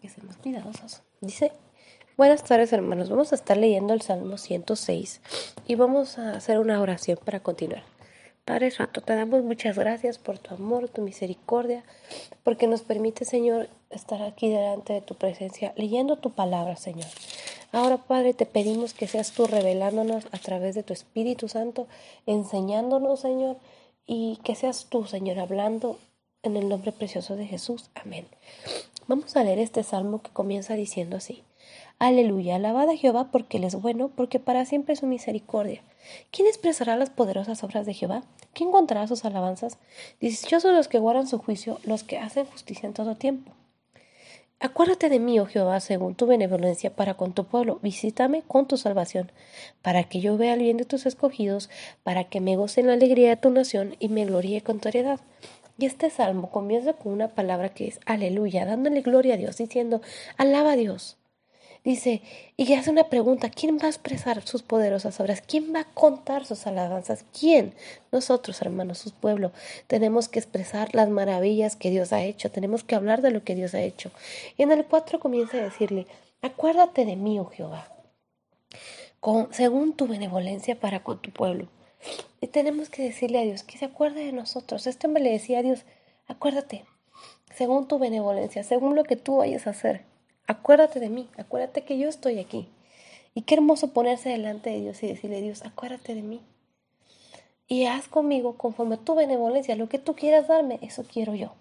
que seamos cuidadosos. Dice, buenas tardes hermanos, vamos a estar leyendo el Salmo 106 y vamos a hacer una oración para continuar. Padre Santo, te damos muchas gracias por tu amor, tu misericordia, porque nos permite, Señor, estar aquí delante de tu presencia, leyendo tu palabra, Señor. Ahora, Padre, te pedimos que seas tú revelándonos a través de tu Espíritu Santo, enseñándonos, Señor, y que seas tú, Señor, hablando en el nombre precioso de Jesús. Amén. Vamos a leer este salmo que comienza diciendo así. Aleluya, alabad a Jehová porque Él es bueno, porque para siempre es su misericordia. ¿Quién expresará las poderosas obras de Jehová? ¿Quién contará sus alabanzas? Dichosos los que guardan su juicio, los que hacen justicia en todo tiempo. Acuérdate de mí, oh Jehová, según tu benevolencia para con tu pueblo. Visítame con tu salvación, para que yo vea el bien de tus escogidos, para que me goce en la alegría de tu nación y me gloríe con tu heredad. Y este salmo comienza con una palabra que es aleluya, dándole gloria a Dios, diciendo, alaba a Dios. Dice, y hace una pregunta, ¿quién va a expresar sus poderosas obras? ¿Quién va a contar sus alabanzas? ¿Quién? Nosotros, hermanos, su pueblo, tenemos que expresar las maravillas que Dios ha hecho, tenemos que hablar de lo que Dios ha hecho. Y en el 4 comienza a decirle, acuérdate de mí, oh Jehová, con, según tu benevolencia para con tu pueblo. Y tenemos que decirle a Dios que se acuerde de nosotros. Este hombre le decía a Dios, acuérdate, según tu benevolencia, según lo que tú vayas a hacer acuérdate de mí, acuérdate que yo estoy aquí. Y qué hermoso ponerse delante de Dios y decirle, Dios, acuérdate de mí. Y haz conmigo conforme a tu benevolencia, lo que tú quieras darme, eso quiero yo.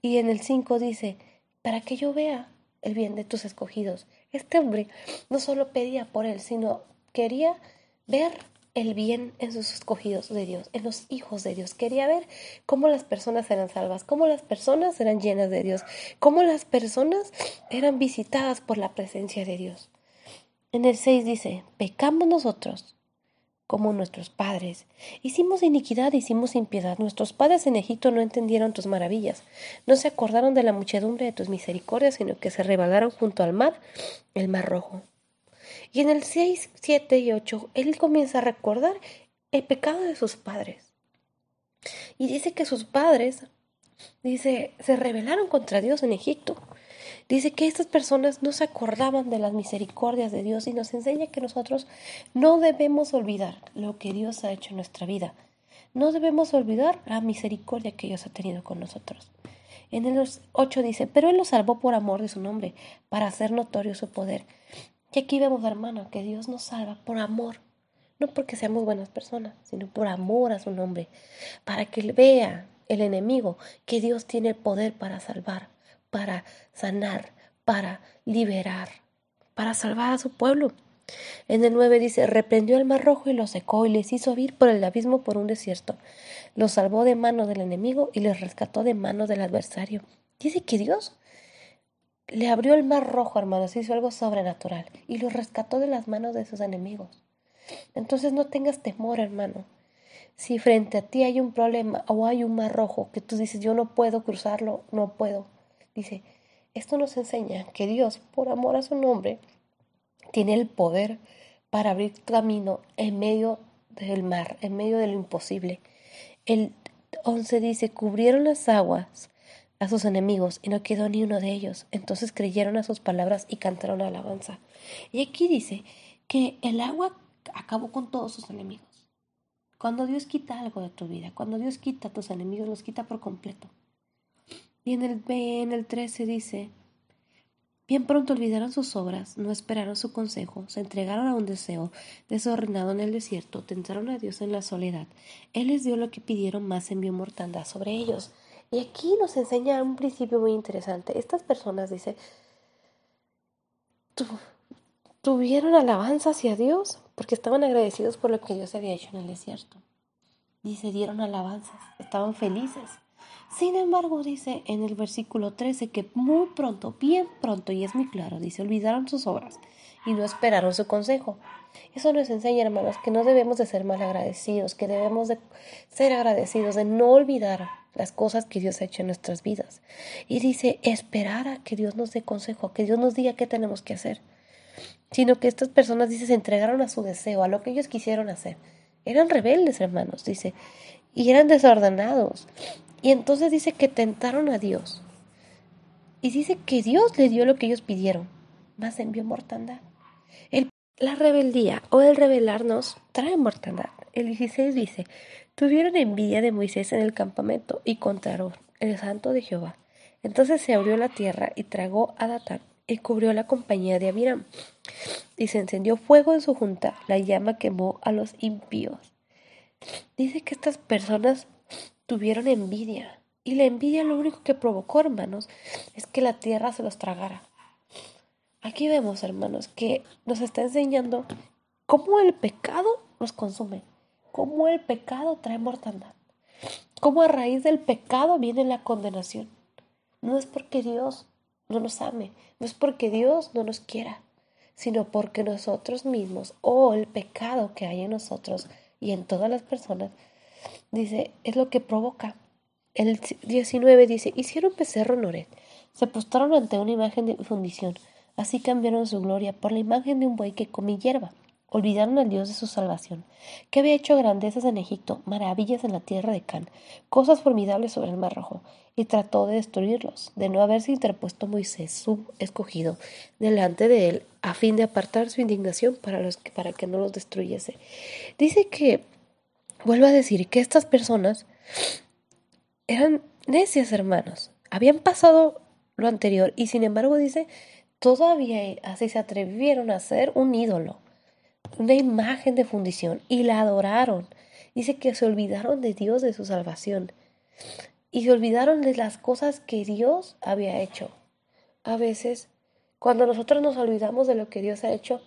Y en el 5 dice, para que yo vea el bien de tus escogidos. Este hombre no solo pedía por él, sino quería ver el bien en sus escogidos de Dios, en los hijos de Dios. Quería ver cómo las personas eran salvas, cómo las personas eran llenas de Dios, cómo las personas eran visitadas por la presencia de Dios. En el 6 dice, pecamos nosotros como nuestros padres. Hicimos iniquidad, hicimos impiedad. Nuestros padres en Egipto no entendieron tus maravillas, no se acordaron de la muchedumbre de tus misericordias, sino que se rebalaron junto al mar, el mar rojo. Y en el 6, 7 y 8, él comienza a recordar el pecado de sus padres. Y dice que sus padres, dice, se rebelaron contra Dios en Egipto. Dice que estas personas no se acordaban de las misericordias de Dios y nos enseña que nosotros no debemos olvidar lo que Dios ha hecho en nuestra vida. No debemos olvidar la misericordia que Dios ha tenido con nosotros. En el 8 dice, pero Él los salvó por amor de su nombre, para hacer notorio su poder. Y aquí vemos, hermano, que Dios nos salva por amor, no porque seamos buenas personas, sino por amor a su nombre, para que vea el enemigo que Dios tiene el poder para salvar, para sanar, para liberar, para salvar a su pueblo. En el 9 dice, reprendió el mar rojo y lo secó y les hizo ir por el abismo por un desierto. Los salvó de mano del enemigo y les rescató de mano del adversario. Dice que Dios le abrió el mar rojo, hermanos, hizo algo sobrenatural y lo rescató de las manos de sus enemigos. Entonces no tengas temor, hermano. Si frente a ti hay un problema o hay un mar rojo que tú dices, yo no puedo cruzarlo, no puedo. Dice, esto nos enseña que Dios, por amor a su nombre, tiene el poder para abrir camino en medio del mar, en medio de lo imposible. El 11 dice, cubrieron las aguas a sus enemigos y no quedó ni uno de ellos. Entonces creyeron a sus palabras y cantaron alabanza. Y aquí dice que el agua acabó con todos sus enemigos. Cuando Dios quita algo de tu vida, cuando Dios quita a tus enemigos, los quita por completo. Y en el, en el 13 dice, bien pronto olvidaron sus obras, no esperaron su consejo, se entregaron a un deseo desordenado en el desierto, tentaron a Dios en la soledad. Él les dio lo que pidieron, más envió mortandad sobre ellos. Y aquí nos enseña un principio muy interesante. Estas personas, dice, tuvieron alabanza hacia Dios porque estaban agradecidos por lo que Dios había hecho en el desierto. Dice, dieron alabanzas, estaban felices. Sin embargo, dice en el versículo 13 que muy pronto, bien pronto, y es muy claro, dice, olvidaron sus obras y no esperaron su consejo. Eso nos enseña, hermanos, que no debemos de ser mal agradecidos, que debemos de ser agradecidos, de no olvidar las cosas que Dios ha hecho en nuestras vidas. Y dice, esperar a que Dios nos dé consejo, a que Dios nos diga qué tenemos que hacer. Sino que estas personas, dice, se entregaron a su deseo, a lo que ellos quisieron hacer. Eran rebeldes, hermanos, dice, y eran desordenados. Y entonces dice que tentaron a Dios. Y dice que Dios les dio lo que ellos pidieron, más envió mortandad. La rebeldía o el rebelarnos trae mortandad. El 16 dice, tuvieron envidia de Moisés en el campamento y contra el santo de Jehová. Entonces se abrió la tierra y tragó a Datán y cubrió la compañía de Abiram. Y se encendió fuego en su junta, la llama quemó a los impíos. Dice que estas personas tuvieron envidia. Y la envidia lo único que provocó, hermanos, es que la tierra se los tragara. Aquí vemos, hermanos, que nos está enseñando cómo el pecado nos consume, cómo el pecado trae mortandad, cómo a raíz del pecado viene la condenación. No es porque Dios no nos ame, no es porque Dios no nos quiera, sino porque nosotros mismos o el pecado que hay en nosotros y en todas las personas, dice, es lo que provoca. El 19 dice, hicieron becerro Noret, se postraron ante una imagen de fundición, así cambiaron su gloria por la imagen de un buey que comía hierba. Olvidaron al Dios de su salvación, que había hecho grandezas en Egipto, maravillas en la tierra de Can, cosas formidables sobre el mar rojo, y trató de destruirlos, de no haberse interpuesto Moisés, su escogido, delante de él, a fin de apartar su indignación para, los que, para que no los destruyese. Dice que, vuelvo a decir, que estas personas eran necias, hermanos, habían pasado lo anterior, y sin embargo dice, todavía así se atrevieron a hacer un ídolo una imagen de fundición y la adoraron. Dice que se olvidaron de Dios, de su salvación. Y se olvidaron de las cosas que Dios había hecho. A veces, cuando nosotros nos olvidamos de lo que Dios ha hecho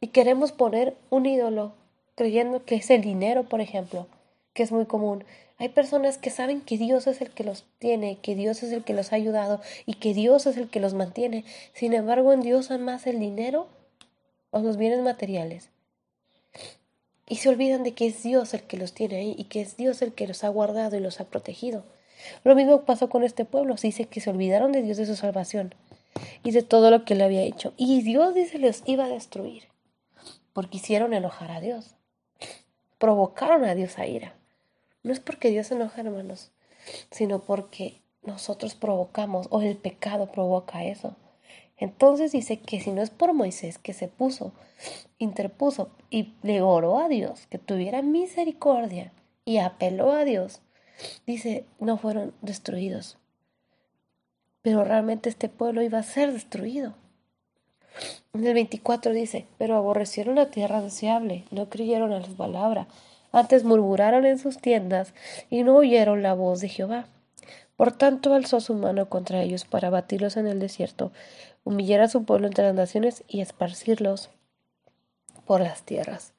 y queremos poner un ídolo, creyendo que es el dinero, por ejemplo, que es muy común. Hay personas que saben que Dios es el que los tiene, que Dios es el que los ha ayudado y que Dios es el que los mantiene. Sin embargo, en Dios aman más el dinero o los bienes materiales. Y se olvidan de que es Dios el que los tiene ahí y que es Dios el que los ha guardado y los ha protegido. Lo mismo pasó con este pueblo. Se dice que se olvidaron de Dios de su salvación y de todo lo que le había hecho. Y Dios dice les iba a destruir porque hicieron enojar a Dios. Provocaron a Dios a ira. No es porque Dios se enoja, hermanos, sino porque nosotros provocamos o el pecado provoca eso. Entonces dice que si no es por Moisés que se puso, interpuso y le oró a Dios que tuviera misericordia y apeló a Dios, dice, no fueron destruidos. Pero realmente este pueblo iba a ser destruido. En el 24 dice, pero aborrecieron la tierra deseable, no creyeron a su palabra, antes murmuraron en sus tiendas y no oyeron la voz de Jehová. Por tanto alzó su mano contra ellos para batirlos en el desierto, humillar a su pueblo entre las naciones y esparcirlos por las tierras.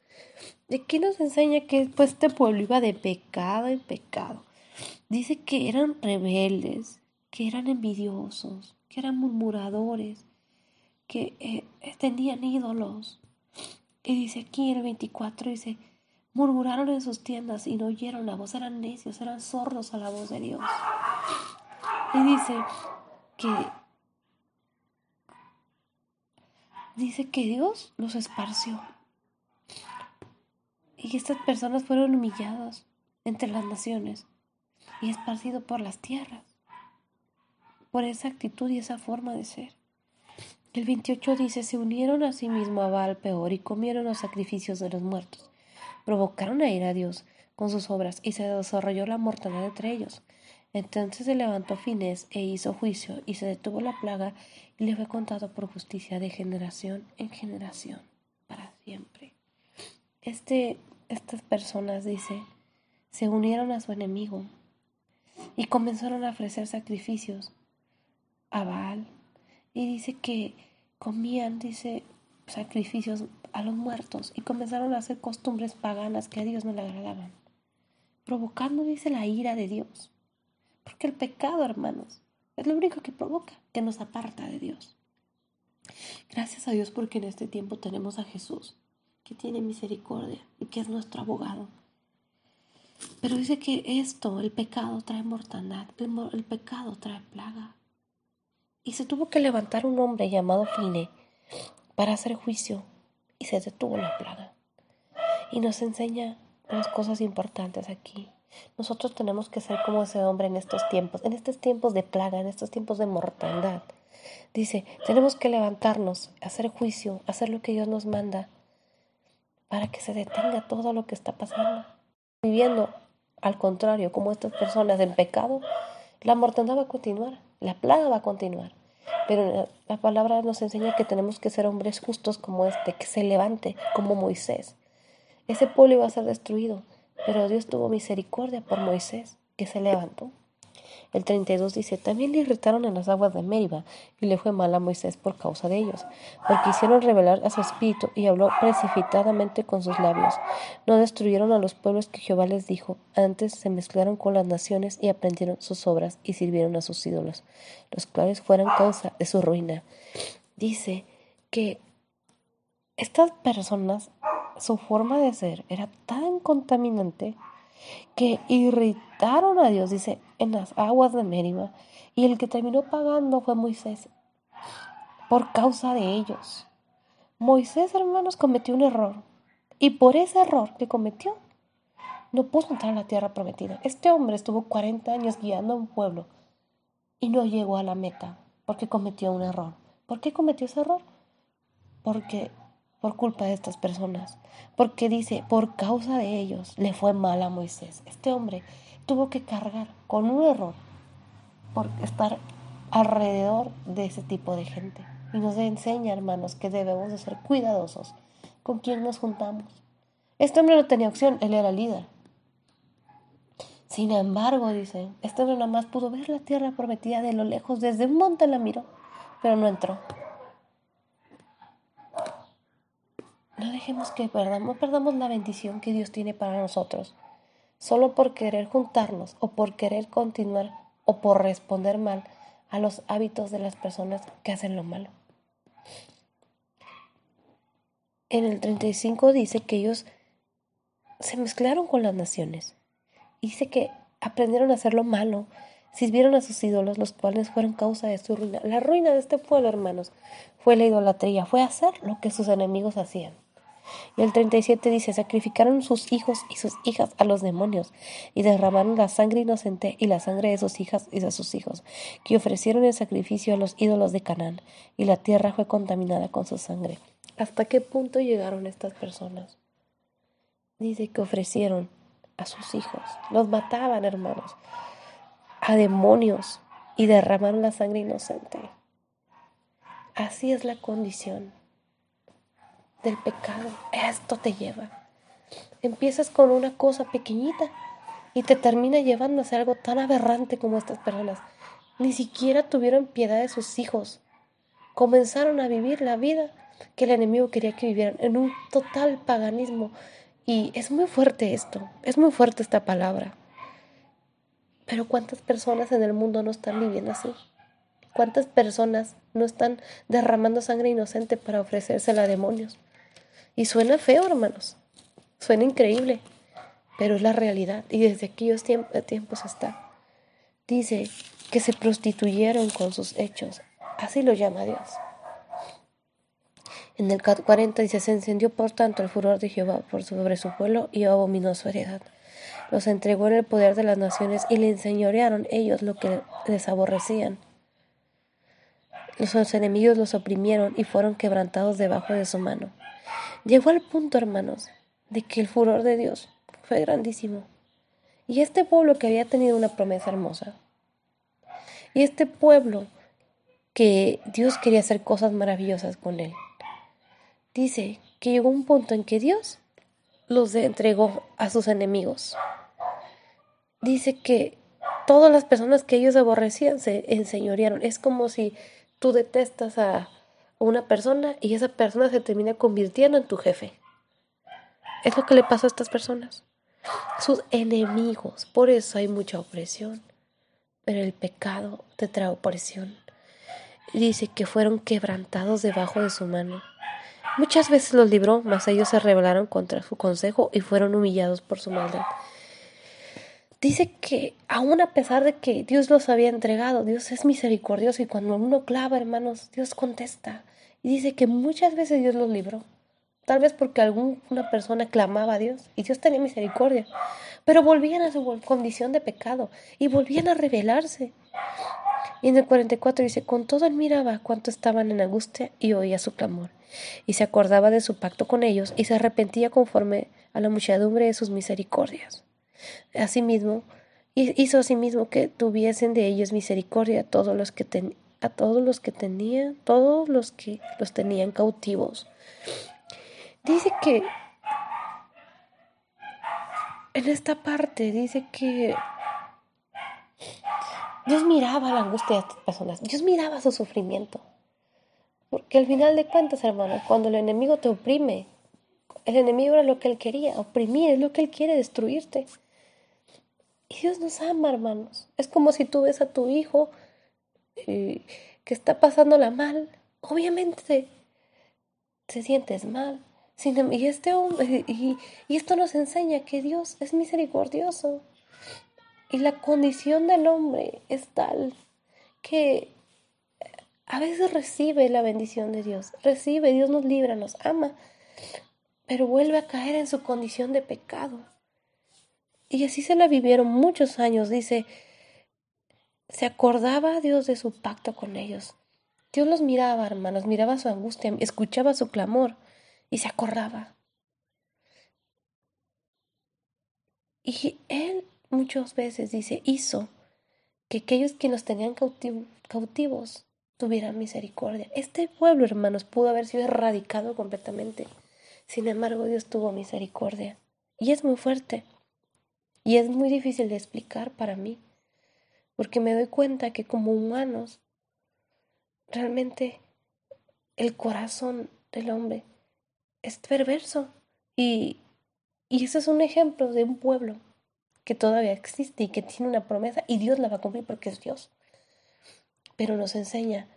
¿De qué nos enseña que pues, este pueblo iba de pecado en pecado? Dice que eran rebeldes, que eran envidiosos, que eran murmuradores, que eh, tenían ídolos. Y dice aquí en el 24, dice, murmuraron en sus tiendas y no oyeron la voz, eran necios, eran sordos a la voz de Dios. Y dice que dice que Dios los esparció. Y estas personas fueron humilladas entre las naciones y esparcidos por las tierras. Por esa actitud y esa forma de ser. El 28 dice, se unieron a sí mismo a Baal peor y comieron los sacrificios de los muertos. Provocaron a ir a Dios con sus obras y se desarrolló la mortandad entre ellos. Entonces se levantó Finés e hizo juicio, y se detuvo la plaga, y le fue contado por justicia de generación en generación, para siempre. Este, estas personas, dice, se unieron a su enemigo y comenzaron a ofrecer sacrificios a Baal. Y dice que comían, dice, sacrificios a los muertos y comenzaron a hacer costumbres paganas que a Dios no le agradaban, provocando, dice, la ira de Dios. Porque el pecado, hermanos, es lo único que provoca, que nos aparta de Dios. Gracias a Dios porque en este tiempo tenemos a Jesús, que tiene misericordia y que es nuestro abogado. Pero dice que esto, el pecado, trae mortandad, el, pecado trae plaga. Y se tuvo que levantar un hombre llamado Fine para hacer juicio y se detuvo la plaga. Y nos enseña unas cosas importantes aquí. Nosotros tenemos que ser como ese hombre en estos tiempos, en estos tiempos de plaga, en estos tiempos de mortandad. Dice, tenemos que levantarnos, hacer juicio, hacer lo que Dios nos manda, para que se detenga todo lo que está pasando. Viviendo, al contrario, como estas personas en pecado, la mortandad va a continuar, la plaga va a continuar. Pero la palabra nos enseña que tenemos que ser hombres justos como este, que se levante como Moisés. Ese pueblo iba a ser destruido, pero Dios tuvo misericordia por Moisés, que se levantó. El 32 dice, también le irritaron en las aguas de Meriba, y le fue mal a Moisés por causa de ellos, porque hicieron revelar a su espíritu y habló precipitadamente con sus labios. No destruyeron a los pueblos que Jehová les dijo, antes se mezclaron con las naciones y aprendieron sus obras y sirvieron a sus ídolos, los cuales fueron causa de su ruina. Dice que estas personas, su forma de ser era tan contaminante que irritaron a Dios, dice, en las aguas de Meriba, y el que terminó pagando fue Moisés, por causa de ellos. Moisés, hermanos, cometió un error, y por ese error que cometió, no pudo entrar a la tierra prometida. Este hombre estuvo 40 años guiando a un pueblo y no llegó a la meta porque cometió un error. ¿Por qué cometió ese error? Porque por culpa de estas personas. Porque dice, por causa de ellos le fue mal a Moisés. Este hombre tuvo que cargar con un error por estar alrededor de ese tipo de gente. Y nos enseña, hermanos, que debemos de ser cuidadosos con quien nos juntamos. Este hombre no tenía opción, él era líder. Sin embargo, dice, este hombre nada más pudo ver la tierra prometida de lo lejos, desde un monte la miró, pero no entró. No dejemos que perdamos, perdamos la bendición que Dios tiene para nosotros, solo por querer juntarnos o por querer continuar o por responder mal a los hábitos de las personas que hacen lo malo. En el 35 dice que ellos se mezclaron con las naciones. Dice que aprendieron a hacer lo malo, sirvieron a sus ídolos, los cuales fueron causa de su ruina. La ruina de este pueblo, hermanos, fue la idolatría, fue hacer lo que sus enemigos hacían. Y el 37 dice, sacrificaron sus hijos y sus hijas a los demonios y derramaron la sangre inocente y la sangre de sus hijas y de sus hijos, que ofrecieron el sacrificio a los ídolos de Canaán, y la tierra fue contaminada con su sangre. ¿Hasta qué punto llegaron estas personas? Dice que ofrecieron a sus hijos, los mataban, hermanos, a demonios y derramaron la sangre inocente. Así es la condición del pecado. Esto te lleva. Empiezas con una cosa pequeñita y te termina llevando a algo tan aberrante como estas personas. Ni siquiera tuvieron piedad de sus hijos. Comenzaron a vivir la vida que el enemigo quería que vivieran en un total paganismo. Y es muy fuerte esto, es muy fuerte esta palabra. Pero ¿cuántas personas en el mundo no están viviendo así? ¿Cuántas personas no están derramando sangre inocente para ofrecérsela a demonios? Y suena feo, hermanos. Suena increíble, pero es la realidad. Y desde aquellos tiempos hasta. Dice que se prostituyeron con sus hechos. Así lo llama Dios. En el 40 dice, se encendió por tanto el furor de Jehová por sobre su pueblo y abominó su heredad. Los entregó en el poder de las naciones y le enseñorearon ellos lo que les aborrecían. Los enemigos los oprimieron y fueron quebrantados debajo de su mano. Llegó al punto, hermanos, de que el furor de Dios fue grandísimo. Y este pueblo que había tenido una promesa hermosa, y este pueblo que Dios quería hacer cosas maravillosas con él, dice que llegó un punto en que Dios los entregó a sus enemigos. Dice que todas las personas que ellos aborrecían se enseñorearon. Es como si tú detestas a una persona y esa persona se termina convirtiendo en tu jefe. Es lo que le pasó a estas personas. Sus enemigos. Por eso hay mucha opresión. Pero el pecado te trae opresión. Dice que fueron quebrantados debajo de su mano. Muchas veces los libró, mas ellos se rebelaron contra su consejo y fueron humillados por su maldad. Dice que aún a pesar de que Dios los había entregado, Dios es misericordioso y cuando uno clava, hermanos, Dios contesta. Y dice que muchas veces Dios los libró, tal vez porque alguna persona clamaba a Dios y Dios tenía misericordia, pero volvían a su condición de pecado y volvían a rebelarse. Y en el 44 dice, con todo él miraba cuánto estaban en angustia y oía su clamor, y se acordaba de su pacto con ellos y se arrepentía conforme a la muchedumbre de sus misericordias. Asimismo, hizo asimismo que tuviesen de ellos misericordia a todos los que a todos los que tenían, todos los que los tenían cautivos. Dice que en esta parte dice que Dios miraba la angustia de estas personas, Dios miraba su sufrimiento. Porque al final de cuentas, hermano, cuando el enemigo te oprime, el enemigo era lo que él quería, oprimir, es lo que él quiere, destruirte. Y Dios nos ama, hermanos. Es como si tú ves a tu hijo eh, que está pasándola mal. Obviamente te sientes mal. Em, y, este hombre, y esto nos enseña que Dios es misericordioso. Y la condición del hombre es tal que a veces recibe la bendición de Dios, recibe, Dios nos libra, nos ama, pero vuelve a caer en su condición de pecado. Y así se la vivieron muchos años, dice, se acordaba Dios de su pacto con ellos. Dios los miraba, hermanos, miraba su angustia, escuchaba su clamor y se acordaba. Y Él muchas veces dice, hizo que aquellos que los tenían cautivos tuvieran misericordia. Este pueblo, hermanos, pudo haber sido erradicado completamente. Sin embargo, Dios tuvo misericordia. Y es muy fuerte. Y es muy difícil de explicar para mí. Porque me doy cuenta que como humanos, realmente el corazón del hombre es perverso. Y, y ese es un ejemplo de un pueblo que todavía existe y que tiene una promesa y Dios la va a cumplir porque es Dios. Pero nos enseña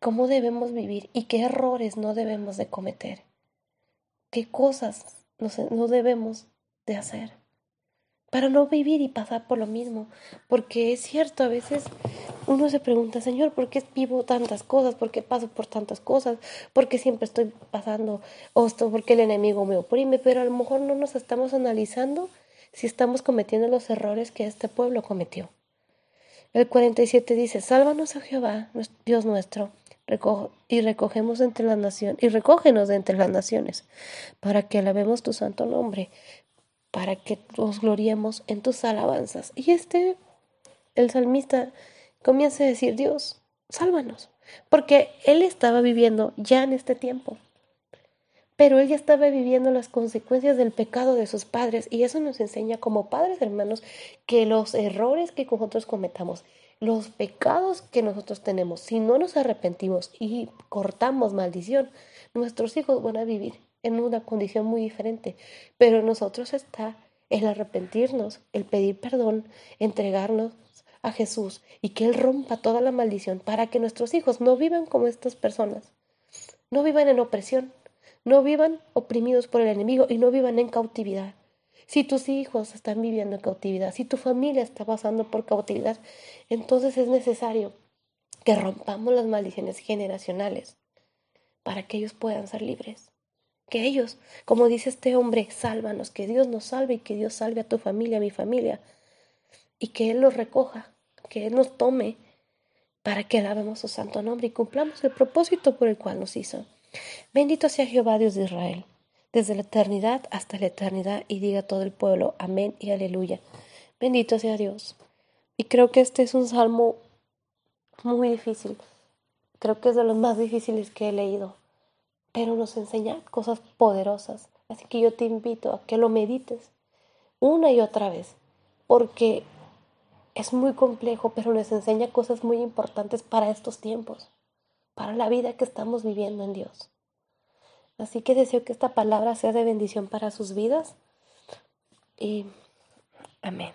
cómo debemos vivir y qué errores no debemos de cometer, qué cosas no debemos de hacer para no vivir y pasar por lo mismo. Porque es cierto, a veces uno se pregunta, Señor, ¿por qué vivo tantas cosas? ¿Por qué paso por tantas cosas? ¿Por qué siempre estoy pasando esto? ¿Por qué el enemigo me oprime? Pero a lo mejor no nos estamos analizando si estamos cometiendo los errores que este pueblo cometió. El 47 dice, sálvanos a Jehová, Dios nuestro, y recogemos entre las naciones, y recógenos de entre las naciones, para que alabemos tu santo nombre, para que nos gloriemos en tus alabanzas. Y este, el salmista, comienza a decir, Dios, sálvanos, porque él estaba viviendo ya en este tiempo pero él ya estaba viviendo las consecuencias del pecado de sus padres y eso nos enseña como padres hermanos que los errores que nosotros cometamos, los pecados que nosotros tenemos, si no nos arrepentimos y cortamos maldición, nuestros hijos van a vivir en una condición muy diferente, pero en nosotros está el arrepentirnos, el pedir perdón, entregarnos a Jesús y que Él rompa toda la maldición para que nuestros hijos no vivan como estas personas, no vivan en opresión, no vivan oprimidos por el enemigo y no vivan en cautividad. Si tus hijos están viviendo en cautividad, si tu familia está pasando por cautividad, entonces es necesario que rompamos las maldiciones generacionales para que ellos puedan ser libres. Que ellos, como dice este hombre, sálvanos, que Dios nos salve y que Dios salve a tu familia, a mi familia, y que Él los recoja, que Él nos tome para que alabemos su santo nombre y cumplamos el propósito por el cual nos hizo. Bendito sea Jehová Dios de Israel, desde la eternidad hasta la eternidad, y diga todo el pueblo, amén y aleluya. Bendito sea Dios. Y creo que este es un salmo muy difícil. Creo que es de los más difíciles que he leído, pero nos enseña cosas poderosas. Así que yo te invito a que lo medites una y otra vez, porque es muy complejo, pero nos enseña cosas muy importantes para estos tiempos para la vida que estamos viviendo en Dios. Así que deseo que esta palabra sea de bendición para sus vidas. Y amén.